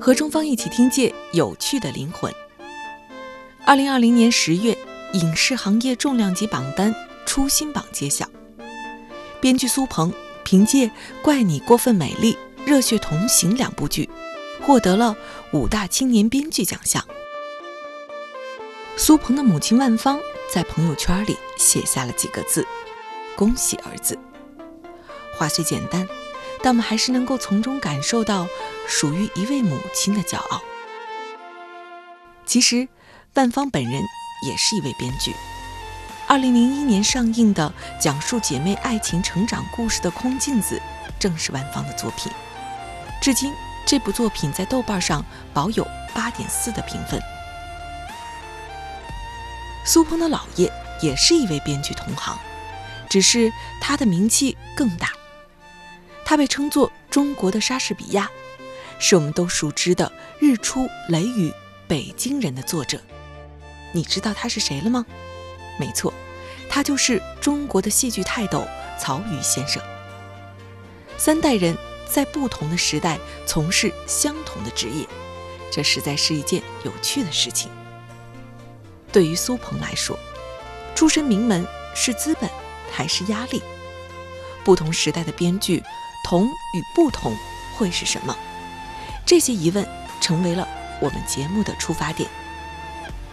和中方一起听见有趣的灵魂。二零二零年十月，影视行业重量级榜单初心榜揭晓，编剧苏鹏凭借《怪你过分美丽》《热血同行》两部剧，获得了五大青年编剧奖项。苏鹏的母亲万芳在朋友圈里写下了几个字：“恭喜儿子。”话虽简单。但我们还是能够从中感受到属于一位母亲的骄傲。其实，万芳本人也是一位编剧。二零零一年上映的讲述姐妹爱情成长故事的《空镜子》，正是万芳的作品。至今，这部作品在豆瓣上保有八点四的评分。苏鹏的姥爷也是一位编剧同行，只是他的名气更大。他被称作中国的莎士比亚，是我们都熟知的《日出》《雷雨》《北京人》的作者。你知道他是谁了吗？没错，他就是中国的戏剧泰斗曹禺先生。三代人在不同的时代从事相同的职业，这实在是一件有趣的事情。对于苏鹏来说，出身名门是资本还是压力？不同时代的编剧。同与不同会是什么？这些疑问成为了我们节目的出发点。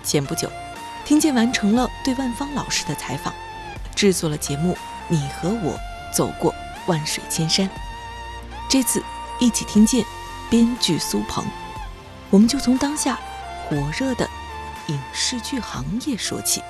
前不久，听见完成了对万芳老师的采访，制作了节目《你和我走过万水千山》。这次一起听见编剧苏鹏，我们就从当下火热的影视剧行业说起。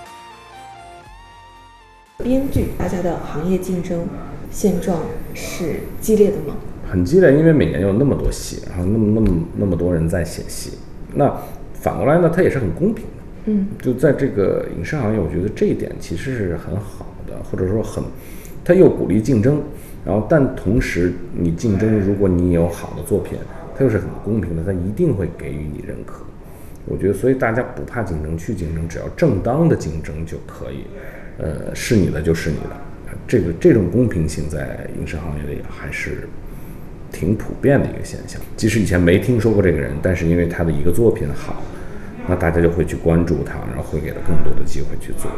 编剧，大家的行业竞争。现状是激烈的吗？很激烈，因为每年有那么多戏，然后那么那么那么多人在写戏。那反过来呢，它也是很公平的。嗯，就在这个影视行业，我觉得这一点其实是很好的，或者说很，它又鼓励竞争，然后但同时你竞争，如果你有好的作品，它又是很公平的，它一定会给予你认可。我觉得，所以大家不怕竞争，去竞争，只要正当的竞争就可以。呃，是你的就是你的。这个这种公平性在影视行业里还是挺普遍的一个现象。即使以前没听说过这个人，但是因为他的一个作品好，那大家就会去关注他，然后会给他更多的机会去做。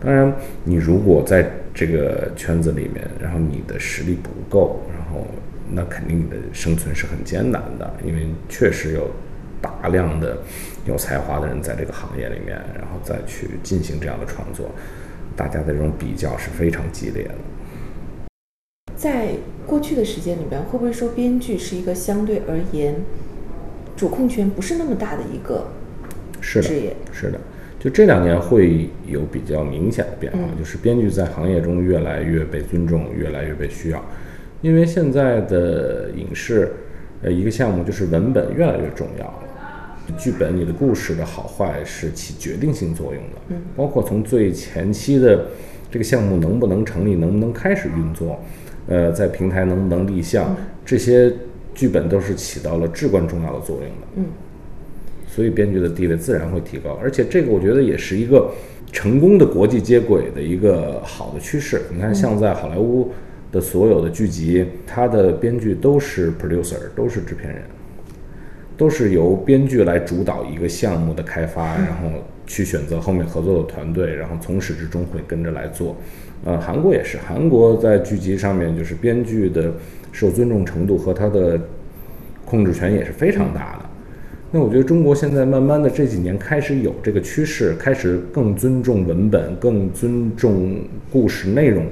当然，你如果在这个圈子里面，然后你的实力不够，然后那肯定你的生存是很艰难的，因为确实有大量的有才华的人在这个行业里面，然后再去进行这样的创作。大家的这种比较是非常激烈的。在过去的时间里边，会不会说编剧是一个相对而言主控权不是那么大的一个职业？是的，就这两年会有比较明显的变化，就是编剧在行业中越来越被尊重，越来越被需要。因为现在的影视，呃，一个项目就是文本越来越重要。剧本，你的故事的好坏是起决定性作用的，嗯，包括从最前期的这个项目能不能成立，能不能开始运作，呃，在平台能不能立项，这些剧本都是起到了至关重要的作用的，嗯，所以编剧的地位自然会提高，而且这个我觉得也是一个成功的国际接轨的一个好的趋势。你看，像在好莱坞的所有的剧集，它的编剧都是 producer，都是制片人。都是由编剧来主导一个项目的开发，然后去选择后面合作的团队，然后从始至终会跟着来做。呃，韩国也是，韩国在剧集上面就是编剧的受尊重程度和他的控制权也是非常大的。那我觉得中国现在慢慢的这几年开始有这个趋势，开始更尊重文本，更尊重故事内容，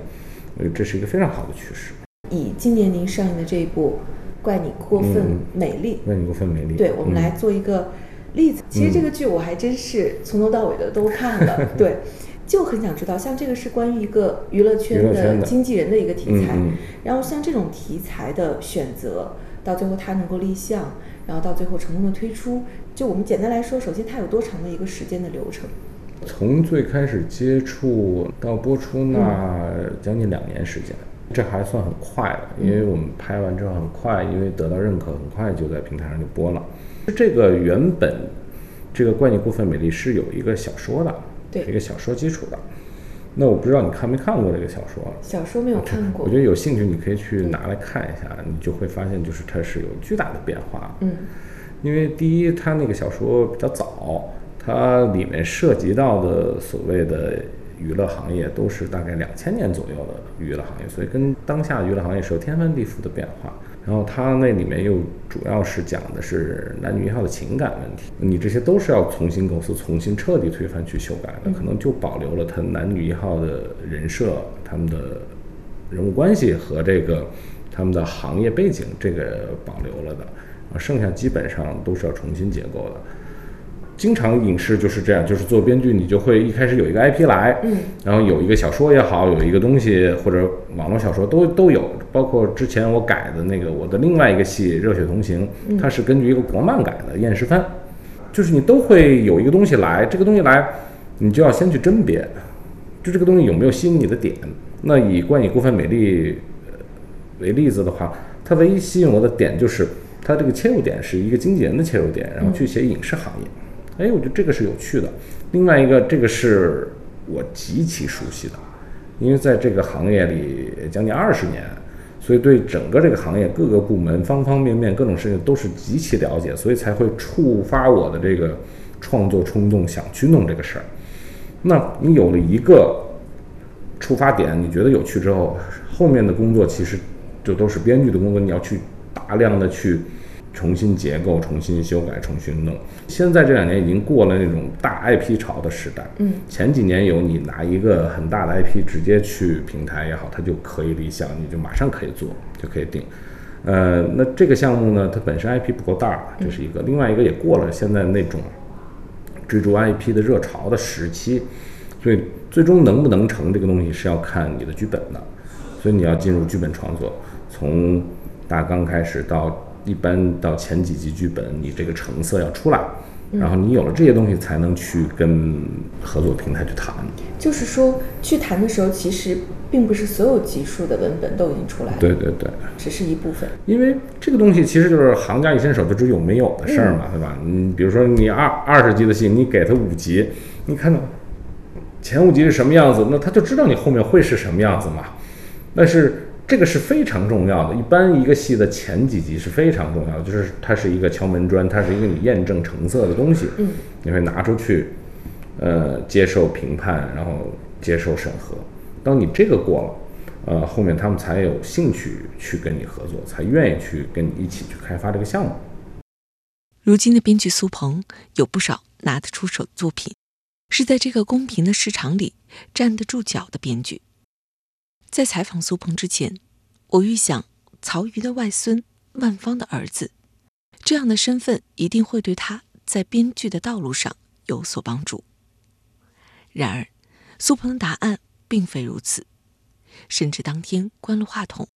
呃这是一个非常好的趋势。以今年您上映的这一部。怪你过分美丽，怪你过分美丽。对，我们来做一个例子。其实这个剧我还真是从头到尾的都看了。对，就很想知道，像这个是关于一个娱乐圈的经纪人的一个题材，嗯嗯然后像这种题材的选择，到最后它能够立项，然后到最后成功的推出，就我们简单来说，首先它有多长的一个时间的流程？从最开始接触到播出，那将近两年时间，这还算很快的，因为我们拍完之后很快，因为得到认可，很快就在平台上就播了。这个原本这个怪你过分美丽是有一个小说的，对是一个小说基础的。那我不知道你看没看过这个小说？小说没有看过，我觉得有兴趣你可以去拿来看一下，你就会发现就是它是有巨大的变化。嗯，因为第一，它那个小说比较早，它里面涉及到的所谓的娱乐行业都是大概两千年左右的娱乐行业，所以跟当下娱乐行业是有天翻地覆的变化。然后它那里面又主要是讲的是男女一号的情感问题，你这些都是要重新构思、重新彻底推翻去修改的，可能就保留了他男女一号的人设、他们的人物关系和这个他们的行业背景，这个保留了的，啊，剩下基本上都是要重新结构的。经常影视就是这样，就是做编剧，你就会一开始有一个 IP 来，嗯，然后有一个小说也好，有一个东西或者网络小说都都有，包括之前我改的那个我的另外一个戏《热血同行》，它是根据一个国漫改的《厌食番》，就是你都会有一个东西来，这个东西来，你就要先去甄别，就这个东西有没有吸引你的点。那以《冠以过分美丽》呃为例子的话，它唯一吸引我的点就是它这个切入点是一个经纪人的切入点，然后去写影视行业。哎，我觉得这个是有趣的。另外一个，这个是我极其熟悉的，因为在这个行业里将近二十年，所以对整个这个行业各个部门方方面面各种事情都是极其了解，所以才会触发我的这个创作冲动，想去弄这个事儿。那你有了一个出发点，你觉得有趣之后，后面的工作其实就都是编剧的工作，你要去大量的去重新结构、重新修改、重新弄。现在这两年已经过了那种大 IP 潮的时代，嗯，前几年有你拿一个很大的 IP 直接去平台也好，它就可以立项，你就马上可以做，就可以定。呃，那这个项目呢，它本身 IP 不够大，这是一个；另外一个也过了现在那种追逐 IP 的热潮的时期，所以最终能不能成这个东西是要看你的剧本的，所以你要进入剧本创作，从大纲开始到一般到前几集剧本，你这个成色要出来，然后你有了这些东西，才能去跟合作平台去谈。就是说去谈的时候，其实并不是所有集数的文本都已经出来了，对对对，只是一部分。因为这个东西其实就是行家一伸手就知有没有的事儿嘛，对吧？你比如说你二二十集的戏，你给他五集，你看到前五集是什么样子，那他就知道你后面会是什么样子嘛。但是这个是非常重要的，一般一个戏的前几集是非常重要的，就是它是一个敲门砖，它是一个你验证成色的东西，嗯，你会拿出去，呃，接受评判，然后接受审核。当你这个过了。呃，后面他们才有兴趣去跟你合作，才愿意去跟你一起去开发这个项目。如今的编剧苏鹏有不少拿得出手的作品，是在这个公平的市场里站得住脚的编剧。在采访苏鹏之前，我预想曹禺的外孙万芳的儿子，这样的身份一定会对他在编剧的道路上有所帮助。然而，苏鹏的答案并非如此。甚至当天关了话筒，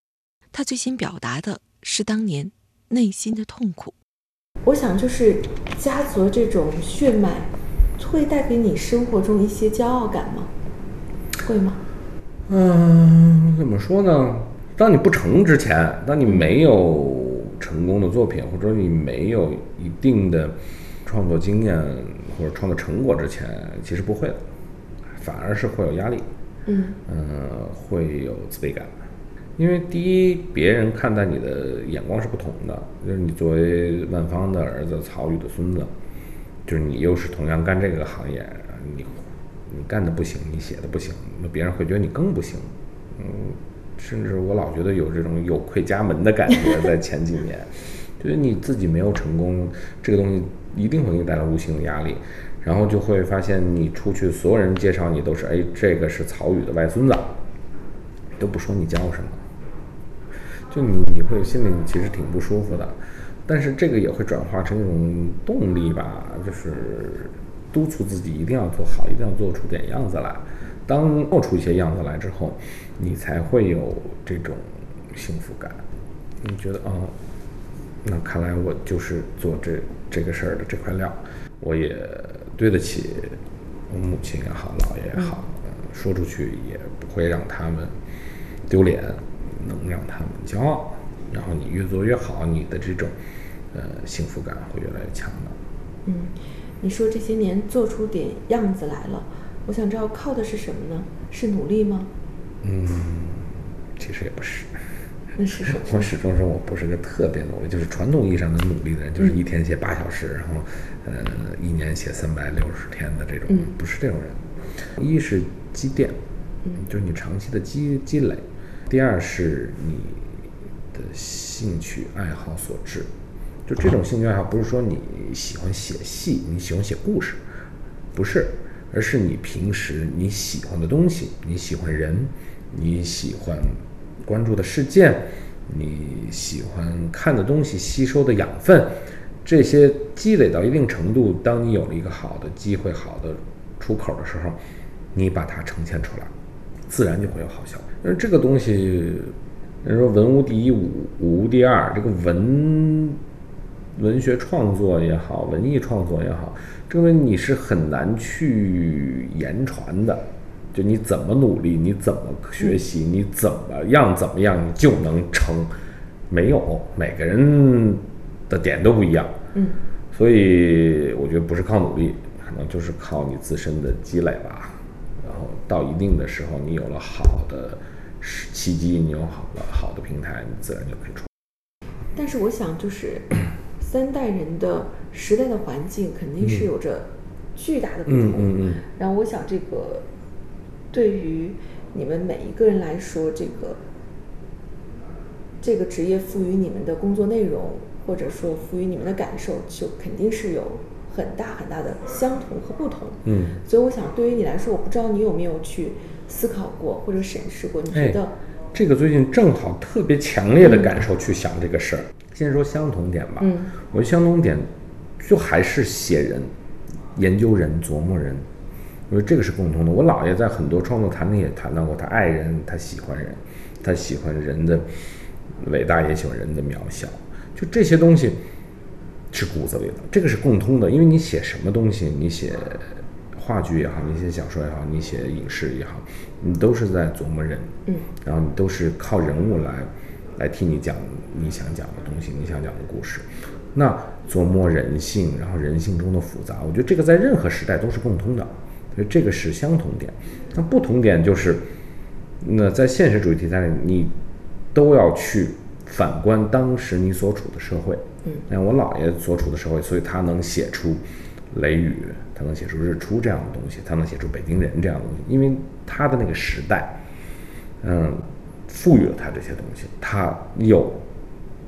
他最先表达的是当年内心的痛苦。我想，就是家族这种血脉，会带给你生活中一些骄傲感吗？会吗？嗯，怎么说呢？当你不成之前，当你没有成功的作品，或者你没有一定的创作经验或者创作成果之前，其实不会的，反而是会有压力。嗯呃，会有自卑感，因为第一，别人看待你的眼光是不同的。就是你作为万方的儿子，曹禺的孙子，就是你又是同样干这个行业，你你干的不行，你写的不行，那别人会觉得你更不行。嗯，甚至我老觉得有这种有愧家门的感觉，在前几年，觉得你自己没有成功，这个东西一定会给你带来无形的压力。然后就会发现，你出去，所有人介绍你都是，哎，这个是曹禺的外孙子，都不说你叫什么，就你你会心里其实挺不舒服的，但是这个也会转化成一种动力吧，就是督促自己一定要做好，一定要做出点样子来。当做出一些样子来之后，你才会有这种幸福感。你觉得啊，那看来我就是做这这个事儿的这块料，我也对得起我母亲也好，姥爷也好，说出去也不会让他们丢脸，能让他们骄傲。然后你越做越好，你的这种呃幸福感会越来越强的。嗯，你说这些年做出点样子来了，我想知道靠的是什么呢？是努力吗？嗯，其实也不是。那是什么？我始终说我不是个特别努力，就是传统意义上的努力的人，就是一天写八小时，然后呃一年写三百六十天的这种，不是这种人。一是积淀，就是你长期的积积累；第二是你的兴趣爱好所致。就这种兴趣爱好，不是说你喜欢写戏，你喜欢写故事，不是，而是你平时你喜欢的东西，你喜欢人，你喜欢关注的事件，你喜欢看的东西，吸收的养分，这些积累到一定程度，当你有了一个好的机会、好的出口的时候，你把它呈现出来，自然就会有好效果。而这个东西，人说文无第一，武武无第二，这个文。文学创作也好，文艺创作也好，这个你是很难去言传的。就你怎么努力，你怎么学习，你怎么样怎么样，你就能成。没有，每个人的点都不一样。嗯，所以我觉得不是靠努力，可能就是靠你自身的积累吧。然后到一定的时候，你有了好的契机，你有好了好的平台，你自然就可以出。但是我想就是。三代人的时代的环境肯定是有着巨大的不同。嗯嗯嗯。然后我想，这个对于你们每一个人来说，这个这个职业赋予你们的工作内容，或者说赋予你们的感受，就肯定是有很大很大的相同和不同。嗯。所以我想，对于你来说，我不知道你有没有去思考过或者审视过？你觉得？这个最近正好特别强烈的感受去想这个事儿。先说相同点吧，嗯，我觉得相同点就还是写人、研究人、琢磨人，我觉得这个是共通的。我姥爷在很多创作谈里也谈到过，他爱人，他喜欢人，他喜欢人的伟大，也喜欢人的渺小，就这些东西是骨子里的，这个是共通的。因为你写什么东西，你写话剧也好，你写小说也好，你写影视也好，你都是在琢磨人，嗯，然后你都是靠人物来。来替你讲你想讲的东西，你想讲的故事，那琢磨人性，然后人性中的复杂，我觉得这个在任何时代都是共通的，所以这个是相同点。那不同点就是，那在现实主义题材里，你都要去反观当时你所处的社会。嗯，像我姥爷所处的社会，所以他能写出《雷雨》，他能写出《日出》这样的东西，他能写出《北京人》这样的东西，因为他的那个时代，嗯。赋予了他这些东西，他有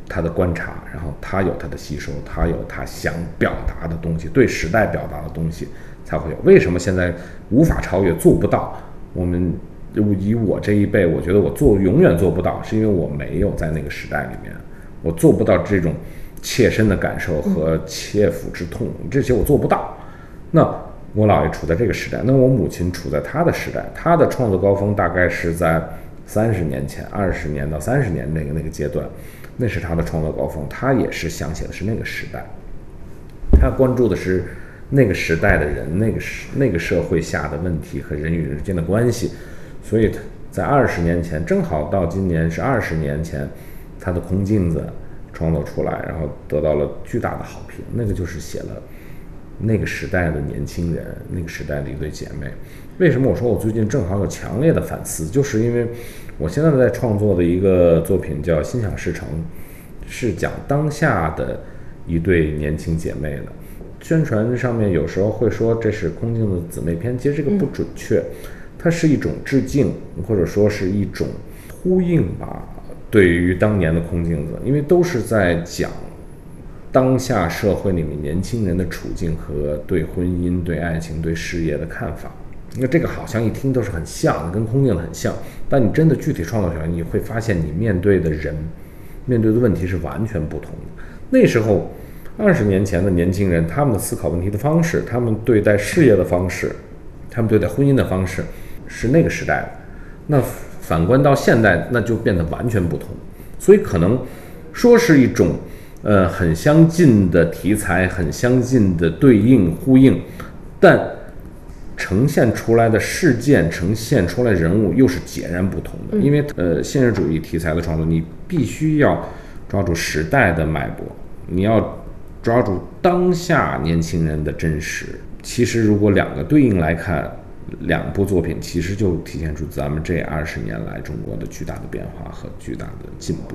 他的观察，然后他有他的吸收，他有他想表达的东西，对时代表达的东西才会有。为什么现在无法超越，做不到？我们以我这一辈，我觉得我做永远做不到，是因为我没有在那个时代里面，我做不到这种切身的感受和切肤之痛，这些我做不到。那我姥爷处在这个时代，那我母亲处在他的时代，他的创作高峰大概是在。三十年前，二十年到三十年那个那个阶段，那是他的创作高峰。他也是想写的是那个时代，他关注的是那个时代的人，那个时那个社会下的问题和人与人之间的关系。所以他在二十年前，正好到今年是二十年前，他的空镜子创作出来，然后得到了巨大的好评。那个就是写了那个时代的年轻人，那个时代的一对姐妹。为什么我说我最近正好有强烈的反思？就是因为我现在在创作的一个作品叫《心想事成》，是讲当下的一对年轻姐妹的。宣传上面有时候会说这是空镜子姊妹篇，其实这个不准确，它是一种致敬，或者说是一种呼应吧。对于当年的空镜子，因为都是在讲当下社会里面年轻人的处境和对婚姻、对爱情、对事业的看法。那这个好像一听都是很像的，跟空镜很像。但你真的具体创作起来，你会发现你面对的人，面对的问题是完全不同的。那时候，二十年前的年轻人，他们的思考问题的方式，他们对待事业的方式，他们对待婚姻的方式，是那个时代的。那反观到现在，那就变得完全不同。所以可能说是一种，呃，很相近的题材，很相近的对应呼应，但呈现出来的事件，呈现出来人物又是截然不同的。因为呃，现实主义题材的创作，你必须要抓住时代的脉搏，你要抓住当下年轻人的真实。其实如果两个对应来看，两部作品其实就体现出咱们这二十年来中国的巨大的变化和巨大的进步。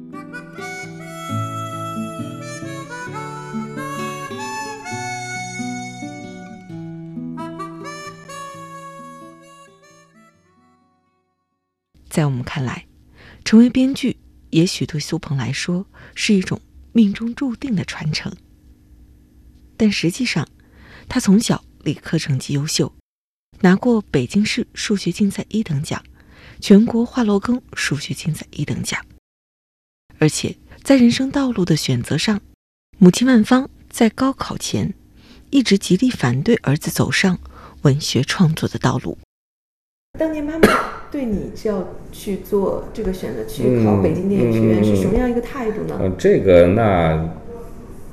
在我们看来，成为编剧也许对苏鹏来说是一种命中注定的传承。但实际上，他从小理科成绩优秀，拿过北京市数学竞赛一等奖、全国华罗庚数学竞赛一等奖。而且在人生道路的选择上，母亲万芳在高考前一直极力反对儿子走上文学创作的道路。当年妈妈。对你是要去做这个选择，去考北京电影学院，是什么样一个态度呢？嗯，这个那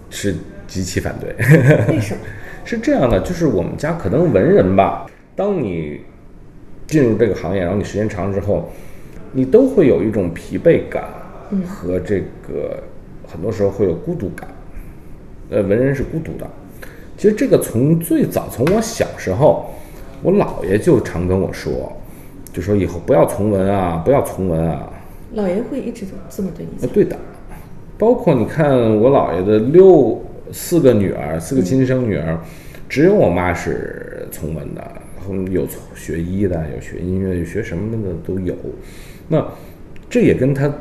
是极其反对。为什么？是这样的，就是我们家可能文人吧。当你进入这个行业，然后你时间长了之后，你都会有一种疲惫感和这个很多时候会有孤独感。呃，文人是孤独的。其实这个从最早从我小时候，我姥爷就常跟我说。就说以后不要从文啊，不要从文啊。姥爷会一直这么对你对的，包括你看我姥爷的六四个女儿，四个亲生女儿，只有我妈是从文的，有学医的，有学音乐，有学什么的都有。那这也跟他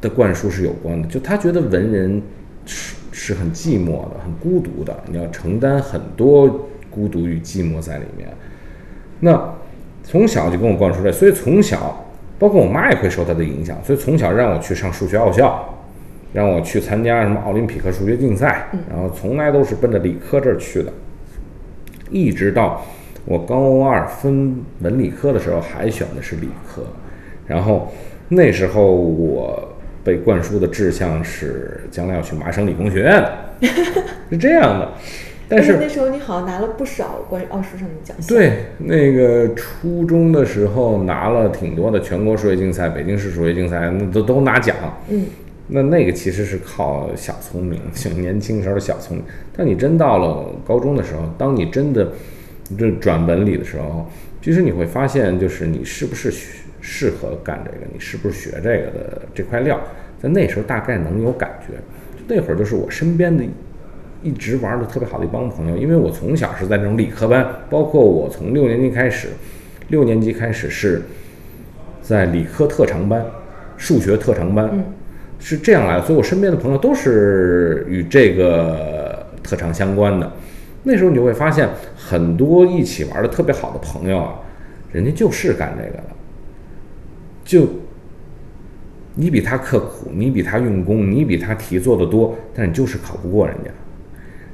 的灌输是有关的，就他觉得文人是是很寂寞的，很孤独的，你要承担很多孤独与寂寞在里面。那从小就跟我灌输这，所以从小，包括我妈也会受他的影响，所以从小让我去上数学奥校，让我去参加什么奥林匹克数学竞赛，然后从来都是奔着理科这儿去的，一直到我高二分文理科的时候还选的是理科，然后那时候我被灌输的志向是将来要去麻省理工学院的，是这样的。但是那时候你好像拿了不少关于奥数上的奖项。对，那个初中的时候拿了挺多的全国数学竞赛、北京市数学竞赛，那都都拿奖。嗯，那那个其实是靠小聪明，年轻时候的小聪明。但你真到了高中的时候，当你真的这转文理的时候，其实你会发现，就是你是不是适合干这个，你是不是学这个的这块料，在那时候大概能有感觉。那会儿就是我身边的。一直玩的特别好的一帮朋友，因为我从小是在那种理科班，包括我从六年级开始，六年级开始是在理科特长班、数学特长班，是这样来的。所以我身边的朋友都是与这个特长相关的。那时候你就会发现，很多一起玩的特别好的朋友啊，人家就是干这个的。就你比他刻苦，你比他用功，你比他题做的多，但你就是考不过人家。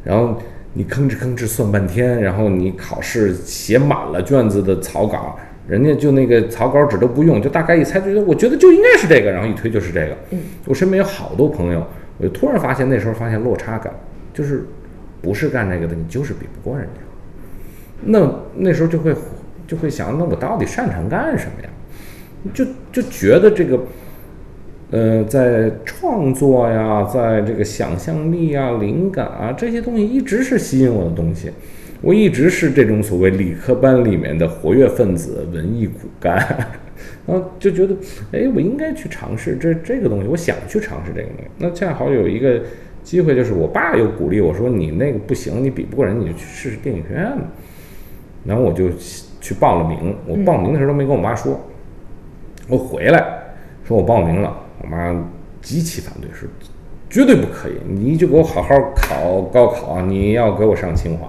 然后你吭哧吭哧算半天，然后你考试写满了卷子的草稿，人家就那个草稿纸都不用，就大概一猜，觉得我觉得就应该是这个，然后一推就是这个。嗯，我身边有好多朋友，我就突然发现那时候发现落差感，就是不是干这个的，你就是比不过人家。那那时候就会就会想，那我到底擅长干什么呀？就就觉得这个。呃，在创作呀，在这个想象力啊、灵感啊这些东西，一直是吸引我的东西。我一直是这种所谓理科班里面的活跃分子、文艺骨干，然后就觉得，哎，我应该去尝试这这个东西，我想去尝试这个东西。那恰好有一个机会，就是我爸又鼓励我说：“你那个不行，你比不过人，你就去试试电影学院嘛。”然后我就去报了名。我报名的时候都没跟我妈说，我回来说我报名了，我妈极其反对，说绝对不可以，你就给我好好考高考，你要给我上清华。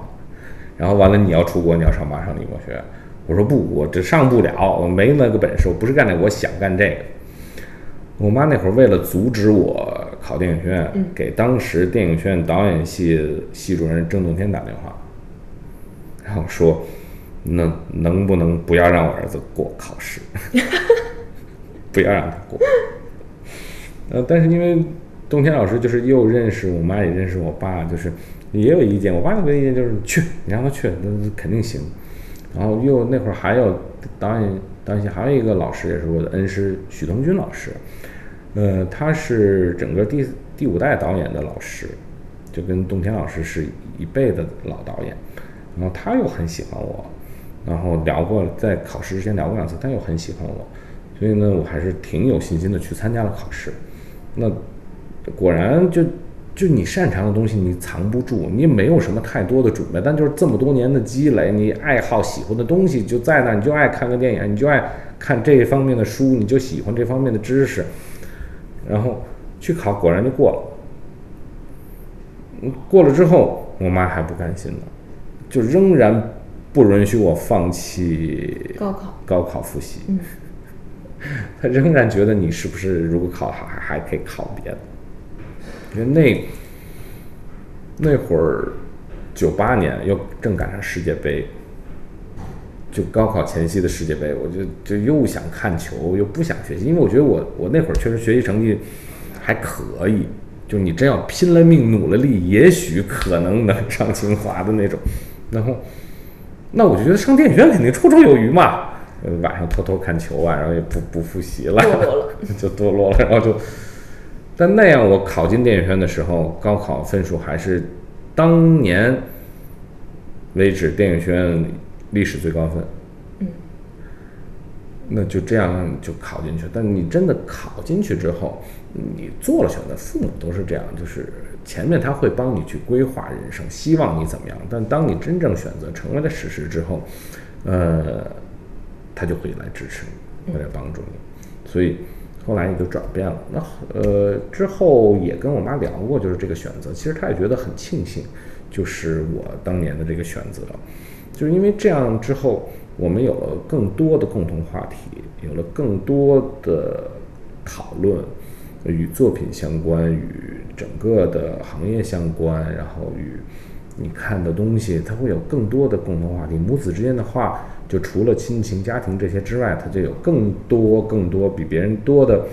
然后完了，你要出国，你要上麻省理工学院。我说不，我这上不了，我没那个本事，我不是干这，我想干这个。我妈那会儿为了阻止我考电影学院，给当时电影学院导演系系主任郑洞天打电话，然后说，能能不能不要让我儿子过考试，不要让他过。呃，但是因为洞天老师就是又认识我妈，也认识我爸，就是。也有意见，我爸那个意见就是去，你让他去，那肯定行。然后又那会儿还有导演，导演还有一个老师也是我的恩师许东军老师，呃，他是整个第第五代导演的老师，就跟洞天老师是一辈的老导演。然后他又很喜欢我，然后聊过在考试之前聊过两次，他又很喜欢我，所以呢，我还是挺有信心的去参加了考试。那果然就。就你擅长的东西，你藏不住，你没有什么太多的准备，但就是这么多年的积累，你爱好喜欢的东西就在那，你就爱看个电影，你就爱看这方面的书，你就喜欢这方面的知识，然后去考，果然就过了。过了之后，我妈还不甘心呢，就仍然不允许我放弃高考，高考复习。他仍然觉得你是不是如果考好还还可以考别的。因为那那会儿，九八年又正赶上世界杯，就高考前夕的世界杯，我就就又想看球，又不想学习，因为我觉得我我那会儿确实学习成绩还可以，就你真要拼了命努了力，也许可能能上清华的那种。然后，那我就觉得上电影学院肯定绰绰有余嘛。晚上偷偷看球啊，然后也不不复习了，就堕落了，然后就。但那样，我考进电影学院的时候，高考分数还是当年为止电影学院历史最高分。嗯，那就这样就考进去。但你真的考进去之后，你做了选择，父母都是这样，就是前面他会帮你去规划人生，希望你怎么样。但当你真正选择成为了事实之后，呃，他就会来支持你，会来帮助你。所以。后来也就转变了。那呃之后也跟我妈聊过，就是这个选择。其实她也觉得很庆幸，就是我当年的这个选择，就是因为这样之后，我们有了更多的共同话题，有了更多的讨论，与作品相关，与整个的行业相关，然后与你看的东西，它会有更多的共同话题。母子之间的话。就除了亲情、家庭这些之外，他就有更多、更多比别人多的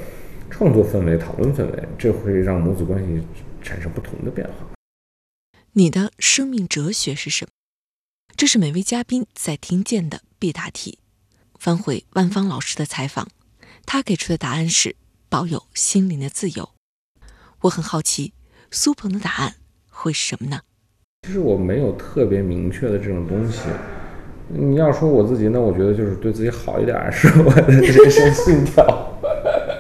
创作氛围、讨论氛围，这会让母子关系产生不同的变化。你的生命哲学是什么？这是每位嘉宾在听见的必答题。翻回万芳老师的采访，他给出的答案是保有心灵的自由。我很好奇，苏鹏的答案会是什么呢？其实我没有特别明确的这种东西。你要说我自己，那我觉得就是对自己好一点是我的人生信条，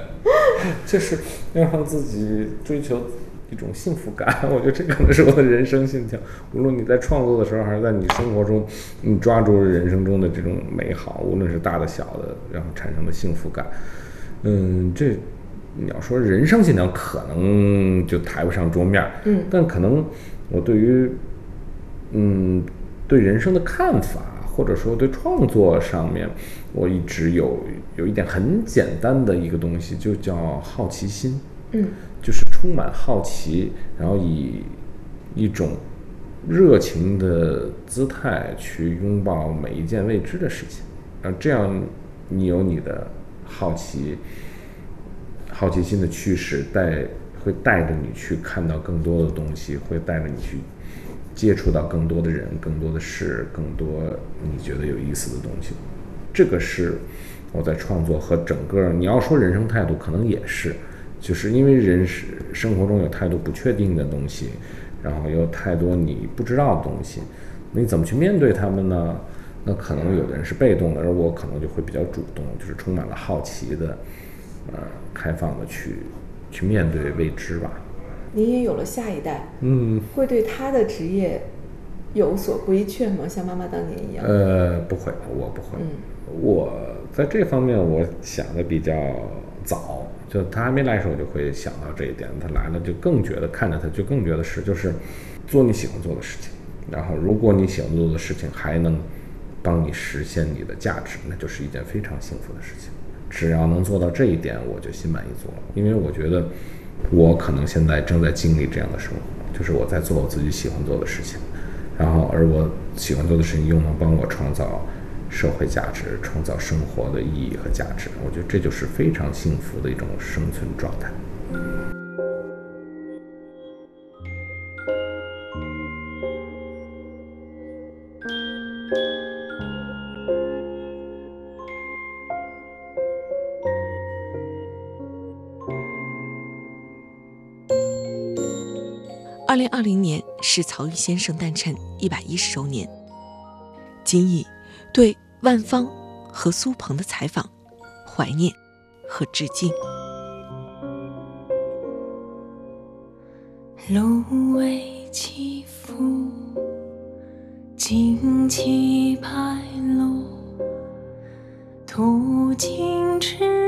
就是要让自己追求一种幸福感。我觉得这可能是我的人生信条。无论你在创作的时候，还是在你生活中，你抓住人生中的这种美好，无论是大的小的，然后产生的幸福感。嗯，这你要说人生信条，可能就抬不上桌面儿。嗯，但可能我对于嗯对人生的看法。或者说对创作上面，我一直有有一点很简单的一个东西，就叫好奇心。嗯，就是充满好奇，然后以一种热情的姿态去拥抱每一件未知的事情。然后这样，你有你的好奇、好奇心的驱使，带会带着你去看到更多的东西，会带着你去。接触到更多的人、更多的事、更多你觉得有意思的东西，这个是我在创作和整个你要说人生态度，可能也是，就是因为人是生活中有太多不确定的东西，然后有太多你不知道的东西，你怎么去面对他们呢？那可能有的人是被动的，而我可能就会比较主动，就是充满了好奇的，呃，开放的去去面对未知吧。您也有了下一代，嗯，会对他的职业有所规劝吗？像妈妈当年一样？呃，不会，我不会。嗯，我在这方面我想的比较早，就他还没来的时候，我就会想到这一点。他来了，就更觉得看着他就更觉得是，就是做你喜欢做的事情。然后，如果你喜欢做的事情还能帮你实现你的价值，那就是一件非常幸福的事情。只要能做到这一点，我就心满意足了。因为我觉得，我可能现在正在经历这样的生活，就是我在做我自己喜欢做的事情，然后而我喜欢做的事情又能帮我创造社会价值、创造生活的意义和价值。我觉得这就是非常幸福的一种生存状态。零二零年是曹禺先生诞辰一百一十周年，仅以对万芳和苏鹏的采访怀念和致敬。芦苇起伏，旌旗白落，途经赤